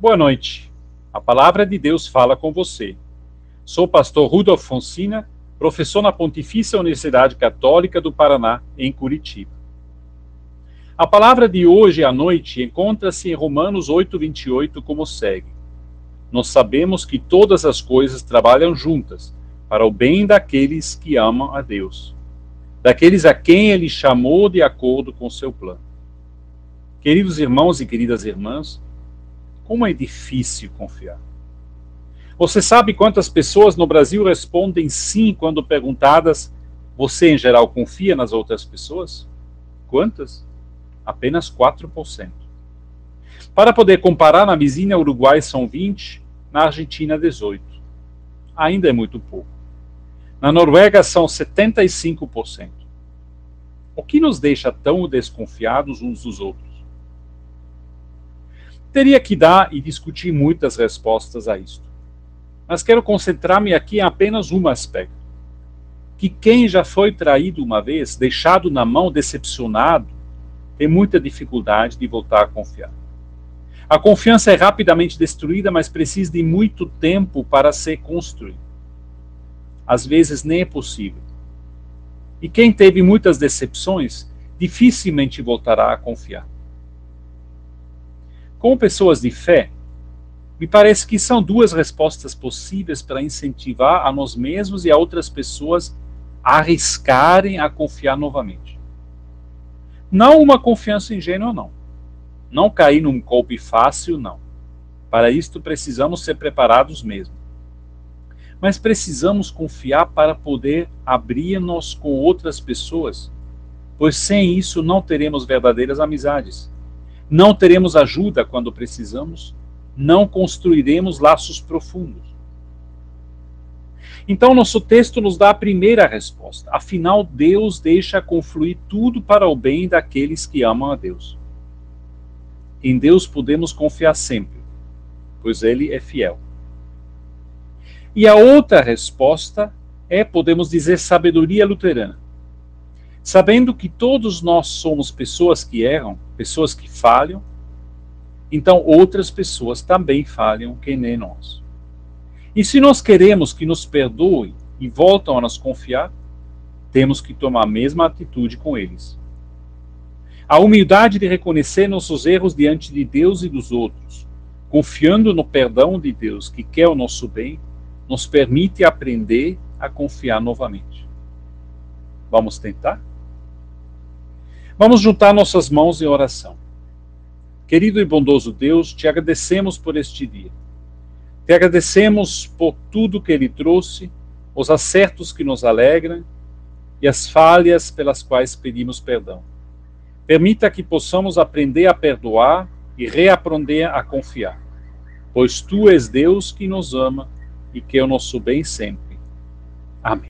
Boa noite. A palavra de Deus fala com você. Sou o pastor Rudolf Fonsina, professor na Pontifícia Universidade Católica do Paraná, em Curitiba. A palavra de hoje à noite encontra-se em Romanos 8:28 como segue: Nós sabemos que todas as coisas trabalham juntas para o bem daqueles que amam a Deus, daqueles a quem ele chamou de acordo com seu plano. Queridos irmãos e queridas irmãs, como é difícil confiar. Você sabe quantas pessoas no Brasil respondem sim quando perguntadas: você em geral confia nas outras pessoas? Quantas? Apenas 4%. Para poder comparar, na vizinha Uruguai são 20, na Argentina 18. Ainda é muito pouco. Na Noruega são 75%. O que nos deixa tão desconfiados uns dos outros? Teria que dar e discutir muitas respostas a isto. Mas quero concentrar-me aqui em apenas um aspecto. Que quem já foi traído uma vez, deixado na mão, decepcionado, tem muita dificuldade de voltar a confiar. A confiança é rapidamente destruída, mas precisa de muito tempo para ser construída. Às vezes nem é possível. E quem teve muitas decepções, dificilmente voltará a confiar. Como pessoas de fé, me parece que são duas respostas possíveis para incentivar a nós mesmos e a outras pessoas a arriscarem a confiar novamente. Não uma confiança ingênua, não. Não cair num golpe fácil, não. Para isto precisamos ser preparados mesmo. Mas precisamos confiar para poder abrir-nos com outras pessoas, pois sem isso não teremos verdadeiras amizades não teremos ajuda quando precisamos, não construiremos laços profundos. Então, nosso texto nos dá a primeira resposta. Afinal, Deus deixa confluir tudo para o bem daqueles que amam a Deus. Em Deus podemos confiar sempre, pois Ele é fiel. E a outra resposta é, podemos dizer, sabedoria luterana. Sabendo que todos nós somos pessoas que erram, pessoas que falham, então outras pessoas também falham que nem nós. E se nós queremos que nos perdoem e voltam a nos confiar, temos que tomar a mesma atitude com eles. A humildade de reconhecer nossos erros diante de Deus e dos outros, confiando no perdão de Deus que quer o nosso bem, nos permite aprender a confiar novamente. Vamos tentar? Vamos juntar nossas mãos em oração. Querido e bondoso Deus, te agradecemos por este dia. Te agradecemos por tudo que ele trouxe, os acertos que nos alegram e as falhas pelas quais pedimos perdão. Permita que possamos aprender a perdoar e reaprender a confiar, pois tu és Deus que nos ama e quer o nosso bem sempre. Amém.